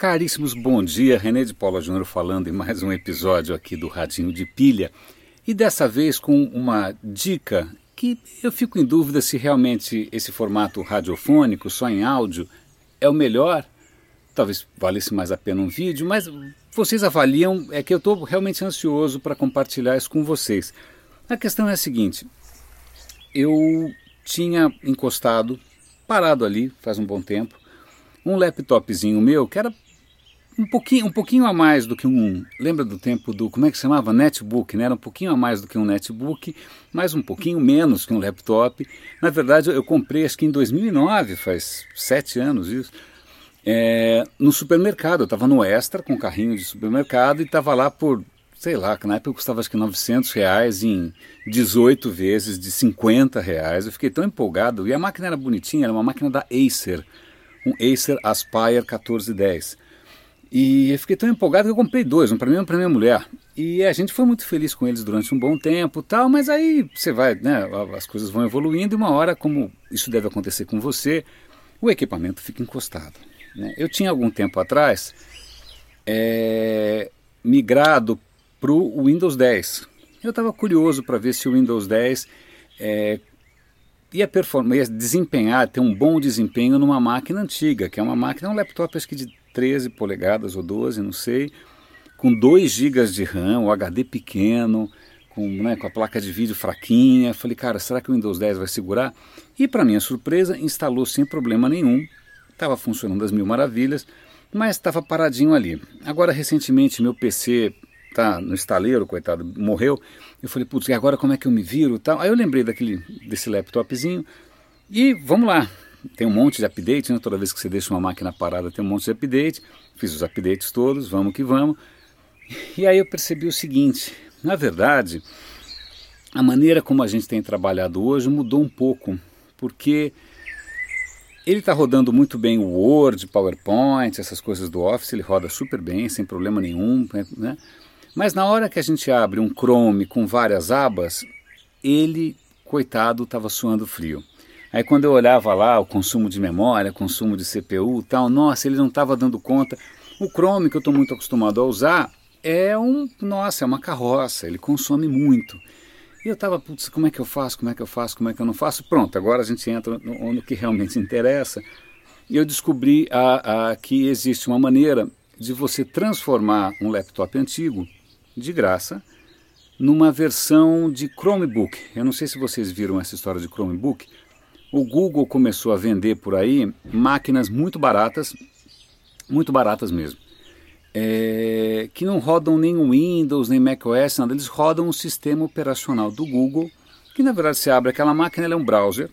Caríssimos, bom dia. René de Paula Júnior falando em mais um episódio aqui do Radinho de Pilha. E dessa vez com uma dica que eu fico em dúvida se realmente esse formato radiofônico, só em áudio, é o melhor. Talvez valesse mais a pena um vídeo, mas vocês avaliam, é que eu estou realmente ansioso para compartilhar isso com vocês. A questão é a seguinte: eu tinha encostado, parado ali faz um bom tempo, um laptopzinho meu que era um pouquinho, um pouquinho a mais do que um. Lembra do tempo do. Como é que chamava? Netbook, né? Era um pouquinho a mais do que um netbook, mas um pouquinho menos que um laptop. Na verdade, eu comprei, acho que em 2009, faz sete anos isso, é, no supermercado. Eu estava no Extra com um carrinho de supermercado e estava lá por, sei lá, que na época custava acho que 900 reais em 18 vezes de 50 reais. Eu fiquei tão empolgado. E a máquina era bonitinha, era uma máquina da Acer, um Acer Aspire 1410. E eu fiquei tão empolgado que eu comprei dois, um para mim e um para minha mulher. E a gente foi muito feliz com eles durante um bom tempo, tal, mas aí você vai, né, as coisas vão evoluindo e uma hora, como isso deve acontecer com você, o equipamento fica encostado. Né? Eu tinha algum tempo atrás é, migrado para o Windows 10. Eu estava curioso para ver se o Windows 10 é, ia performar, ia desempenhar, ter um bom desempenho numa máquina antiga, que é uma máquina, um laptop acho que de 13 polegadas ou 12, não sei, com 2 GB de RAM, o HD pequeno, com, né, com a placa de vídeo fraquinha. Falei, cara, será que o Windows 10 vai segurar? E para minha surpresa, instalou sem problema nenhum, estava funcionando das mil maravilhas, mas estava paradinho ali. Agora, recentemente, meu PC tá no estaleiro, coitado, morreu. Eu falei, putz, e agora como é que eu me viro tal? Aí eu lembrei daquele, desse laptopzinho e vamos lá tem um monte de update, né? toda vez que você deixa uma máquina parada tem um monte de update. Fiz os updates todos, vamos que vamos. E aí eu percebi o seguinte: na verdade, a maneira como a gente tem trabalhado hoje mudou um pouco, porque ele está rodando muito bem o Word, PowerPoint, essas coisas do Office, ele roda super bem, sem problema nenhum, né? Mas na hora que a gente abre um Chrome com várias abas, ele, coitado, estava suando frio. Aí quando eu olhava lá o consumo de memória, consumo de CPU tal, nossa, ele não estava dando conta. O Chrome que eu estou muito acostumado a usar é um, nossa, é uma carroça, ele consome muito. E eu estava, putz, como é que eu faço, como é que eu faço, como é que eu não faço? Pronto, agora a gente entra no, no que realmente interessa. E eu descobri a, a, que existe uma maneira de você transformar um laptop antigo, de graça, numa versão de Chromebook. Eu não sei se vocês viram essa história de Chromebook, o Google começou a vender por aí máquinas muito baratas, muito baratas mesmo, é, que não rodam nem o Windows, nem macOS, nada, eles rodam o sistema operacional do Google, que na verdade você abre aquela máquina, ela é um browser,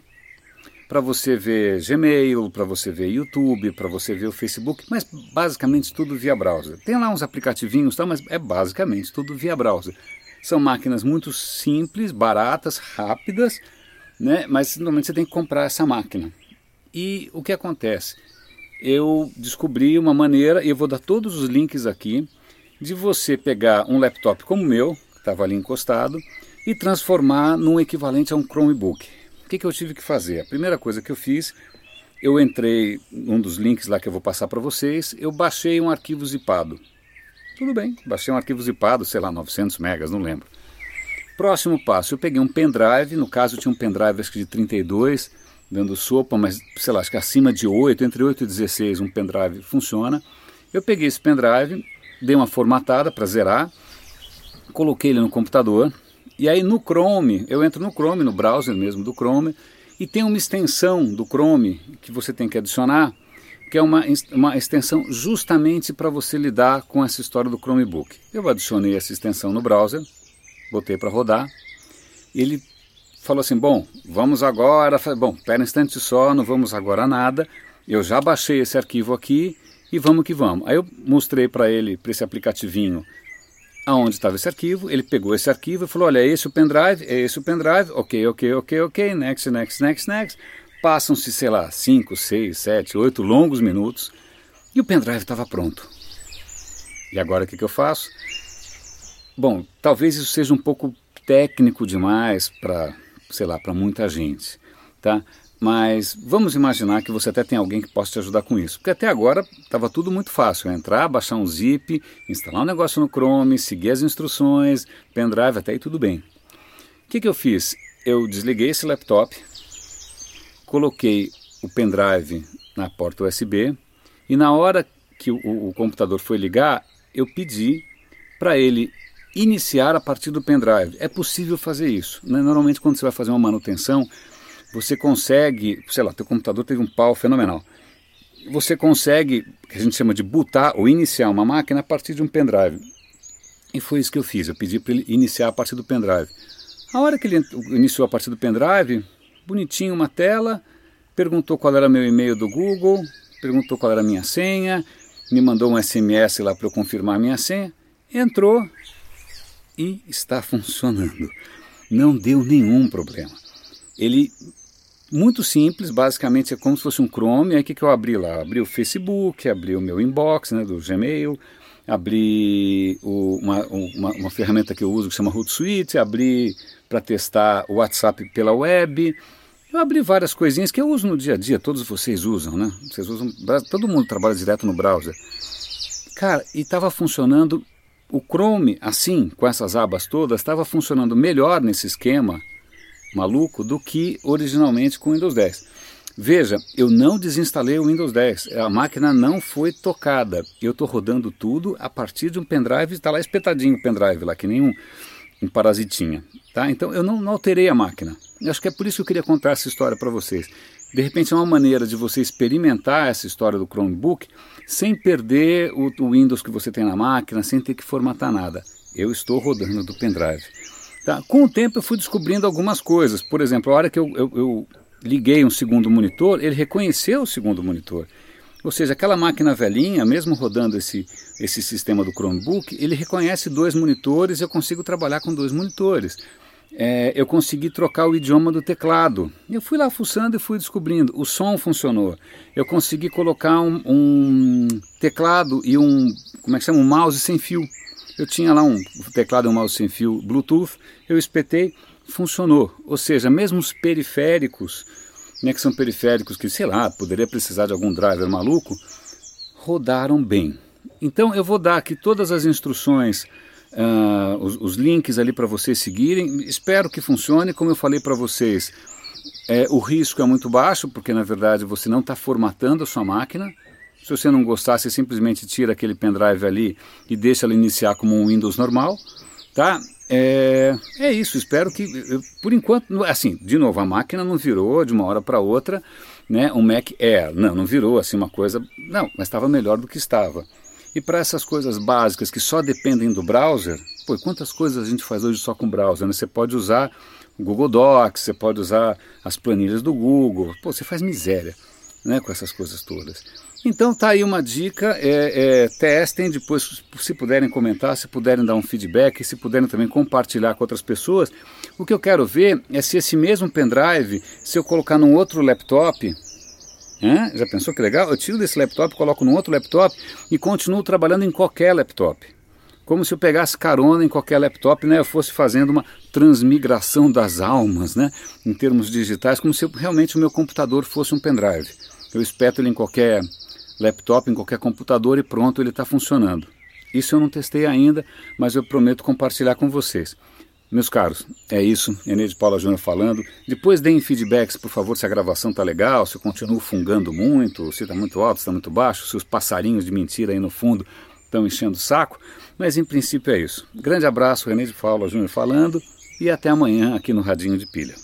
para você ver Gmail, para você ver YouTube, para você ver o Facebook, mas basicamente tudo via browser. Tem lá uns aplicativinhos, tá, mas é basicamente tudo via browser. São máquinas muito simples, baratas, rápidas, né? Mas normalmente você tem que comprar essa máquina. E o que acontece? Eu descobri uma maneira, e eu vou dar todos os links aqui, de você pegar um laptop como o meu, que estava ali encostado, e transformar num equivalente a um Chromebook. O que, que eu tive que fazer? A primeira coisa que eu fiz, eu entrei num dos links lá que eu vou passar para vocês, eu baixei um arquivo zipado. Tudo bem, baixei um arquivo zipado, sei lá, 900 megas, não lembro. Próximo passo, eu peguei um pendrive, no caso tinha um pendrive acho que de 32, dando sopa, mas sei lá, acho que acima de 8, entre 8 e 16 um pendrive funciona. Eu peguei esse pendrive, dei uma formatada para zerar, coloquei ele no computador, e aí no Chrome, eu entro no Chrome, no browser mesmo do Chrome, e tem uma extensão do Chrome que você tem que adicionar, que é uma, uma extensão justamente para você lidar com essa história do Chromebook. Eu adicionei essa extensão no browser, botei para rodar. Ele falou assim: Bom, vamos agora. Bom, pera um instante só, não vamos agora nada. Eu já baixei esse arquivo aqui e vamos que vamos. Aí eu mostrei para ele, para esse aplicativinho, aonde estava esse arquivo. Ele pegou esse arquivo e falou: Olha, é esse o pendrive, é esse o pendrive. Ok, ok, ok, ok. Next, next, next, next. Passam-se, sei lá, 5, 6, 7, 8 longos minutos e o pendrive estava pronto. E agora o que, que eu faço? Bom, talvez isso seja um pouco técnico demais para, sei lá, para muita gente, tá? Mas vamos imaginar que você até tem alguém que possa te ajudar com isso. Porque até agora estava tudo muito fácil. Entrar, baixar um zip, instalar um negócio no Chrome, seguir as instruções, pendrive, até aí tudo bem. O que, que eu fiz? Eu desliguei esse laptop, coloquei o pendrive na porta USB e na hora que o, o computador foi ligar, eu pedi para ele iniciar a partir do pendrive. É possível fazer isso. Né? Normalmente quando você vai fazer uma manutenção, você consegue, sei lá, teu computador teve um pau fenomenal. Você consegue, que a gente chama de bootar ou iniciar uma máquina a partir de um pendrive. E foi isso que eu fiz, eu pedi para ele iniciar a partir do pendrive. A hora que ele iniciou a partir do pendrive, bonitinho uma tela, perguntou qual era meu e-mail do Google, perguntou qual era a minha senha, me mandou um SMS lá para eu confirmar a minha senha, entrou e está funcionando. Não deu nenhum problema. Ele muito simples, basicamente é como se fosse um Chrome. Aí o que, eu abri lá? Abri o Facebook, abri o meu inbox né, do Gmail, abri o, uma, uma, uma, ferramenta que eu uso que chama Hootsuite, abri para testar o WhatsApp pela web. Eu abri várias coisinhas que eu uso no dia a dia, todos vocês usam, né? Vocês usam, todo mundo trabalha direto no browser. Cara, e estava funcionando o Chrome, assim, com essas abas todas, estava funcionando melhor nesse esquema maluco do que originalmente com o Windows 10. Veja, eu não desinstalei o Windows 10, a máquina não foi tocada. Eu estou rodando tudo a partir de um pendrive, está lá espetadinho o pendrive, lá que nem um, um parasitinha. Tá? Então eu não, não alterei a máquina. Eu acho que é por isso que eu queria contar essa história para vocês. De repente é uma maneira de você experimentar essa história do Chromebook sem perder o, o Windows que você tem na máquina, sem ter que formatar nada. Eu estou rodando do pendrive. Tá? Com o tempo eu fui descobrindo algumas coisas. Por exemplo, a hora que eu, eu, eu liguei um segundo monitor, ele reconheceu o segundo monitor. Ou seja, aquela máquina velhinha, mesmo rodando esse, esse sistema do Chromebook, ele reconhece dois monitores eu consigo trabalhar com dois monitores. É, eu consegui trocar o idioma do teclado. Eu fui lá fuçando e fui descobrindo. O som funcionou. Eu consegui colocar um, um teclado e um, como é que chama? Um mouse sem fio. Eu tinha lá um teclado e um mouse sem fio Bluetooth, eu espetei, funcionou. Ou seja, mesmo os periféricos, né, que são periféricos que, sei lá, poderia precisar de algum driver maluco, rodaram bem. Então eu vou dar aqui todas as instruções, uh, os, os, links ali para vocês seguirem. Espero que funcione, como eu falei para vocês. É, o risco é muito baixo, porque na verdade você não está formatando a sua máquina. Se você não gostar, você simplesmente tira aquele pendrive ali e deixa ela iniciar como um Windows normal, tá? É, é isso, espero que, eu, por enquanto, assim, de novo, a máquina não virou de uma hora para outra, né, um Mac Air, não, não virou assim uma coisa, não, mas estava melhor do que estava. E para essas coisas básicas que só dependem do browser, pô, quantas coisas a gente faz hoje só com browser, né? Você pode usar o Google Docs, você pode usar as planilhas do Google, pô, você faz miséria, né, com essas coisas todas. Então tá aí uma dica, é, é, testem, depois se puderem comentar, se puderem dar um feedback, se puderem também compartilhar com outras pessoas. O que eu quero ver é se esse mesmo pendrive, se eu colocar num outro laptop, já pensou que legal? Eu tiro desse laptop, coloco num outro laptop e continuo trabalhando em qualquer laptop. Como se eu pegasse carona em qualquer laptop, né, eu fosse fazendo uma transmigração das almas, né, em termos digitais, como se eu, realmente o meu computador fosse um pendrive. Eu espeto ele em qualquer laptop, em qualquer computador e pronto, ele está funcionando. Isso eu não testei ainda, mas eu prometo compartilhar com vocês. Meus caros, é isso. Enê de Paula Júnior falando. Depois deem feedbacks, por favor, se a gravação está legal, se eu continuo fungando muito, se está muito alto, se está muito baixo, se os passarinhos de mentira aí no fundo estão enchendo o saco. Mas em princípio é isso. Grande abraço, René de Paula Júnior falando e até amanhã aqui no Radinho de Pilha.